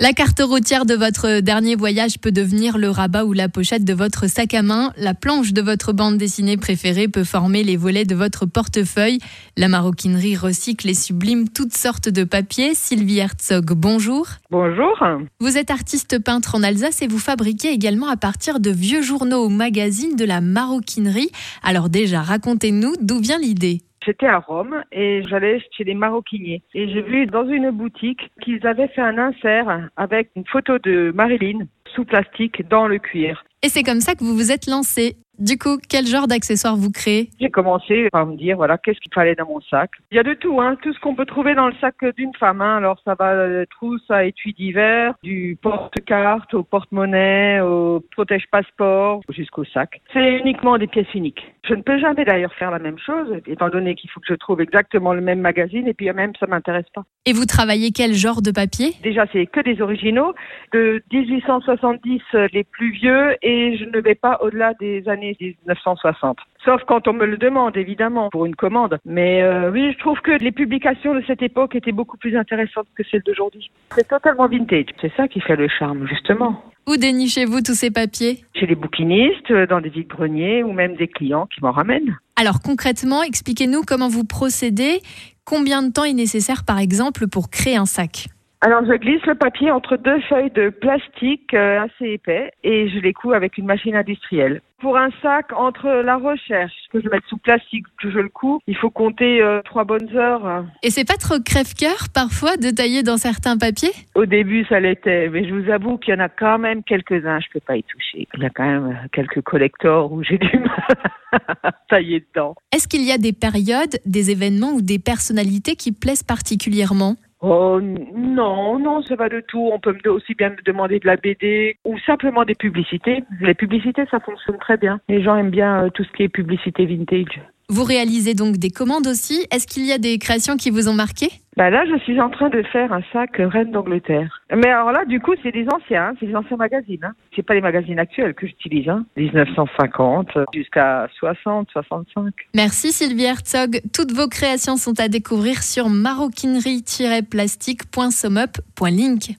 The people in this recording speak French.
La carte routière de votre dernier voyage peut devenir le rabat ou la pochette de votre sac à main. La planche de votre bande dessinée préférée peut former les volets de votre portefeuille. La maroquinerie recycle et sublime toutes sortes de papiers. Sylvie Herzog, bonjour. Bonjour. Vous êtes artiste peintre en Alsace et vous fabriquez également à partir de vieux journaux ou magazines de la maroquinerie. Alors déjà, racontez-nous d'où vient l'idée. J'étais à Rome et j'allais chez les maroquiniers. Et j'ai vu dans une boutique qu'ils avaient fait un insert avec une photo de Marilyn sous plastique dans le cuir. Et c'est comme ça que vous vous êtes lancé. Du coup, quel genre d'accessoires vous créez? J'ai commencé par me dire, voilà, qu'est-ce qu'il fallait dans mon sac? Il y a de tout, hein, tout ce qu'on peut trouver dans le sac d'une femme. Hein. Alors, ça va de trousse à étui d'hiver, du porte-carte au porte-monnaie, au protège-passeport, jusqu'au sac. C'est uniquement des pièces uniques. Je ne peux jamais d'ailleurs faire la même chose, étant donné qu'il faut que je trouve exactement le même magazine, et puis même, ça m'intéresse pas. Et vous travaillez quel genre de papier? Déjà, c'est que des originaux, de 1870 les plus vieux, et je ne vais pas au-delà des années 1960. Sauf quand on me le demande, évidemment, pour une commande. Mais euh, oui, je trouve que les publications de cette époque étaient beaucoup plus intéressantes que celles d'aujourd'hui. C'est totalement vintage. C'est ça qui fait le charme, justement. Où dénichez-vous tous ces papiers? Chez les bouquinistes, dans des vides-greniers ou même des clients qui m'en ramènent. Alors concrètement, expliquez-nous comment vous procédez. Combien de temps est nécessaire, par exemple, pour créer un sac? Alors je glisse le papier entre deux feuilles de plastique euh, assez épais et je les couds avec une machine industrielle. Pour un sac, entre la recherche que je mets sous plastique, que je le couds, il faut compter euh, trois bonnes heures. Et c'est pas trop crève-cœur parfois de tailler dans certains papiers? Au début, ça l'était, mais je vous avoue qu'il y en a quand même quelques-uns, je peux pas y toucher. Il y a quand même quelques collectors où j'ai du mal à tailler dedans. Est-ce qu'il y a des périodes, des événements ou des personnalités qui plaisent particulièrement? Oh non, non, ça va de tout. On peut aussi bien me demander de la BD ou simplement des publicités. Les publicités, ça fonctionne très bien. Les gens aiment bien euh, tout ce qui est publicité vintage. Vous réalisez donc des commandes aussi. Est-ce qu'il y a des créations qui vous ont marqué? Bah là, je suis en train de faire un sac Reine d'Angleterre. Mais alors là, du coup, c'est des anciens, hein, c'est des anciens magazines. Hein. C'est pas les magazines actuels que j'utilise, hein. 1950 jusqu'à 60, 65. Merci Sylvie Herzog. Toutes vos créations sont à découvrir sur maroquinerie-plastique.somup.link.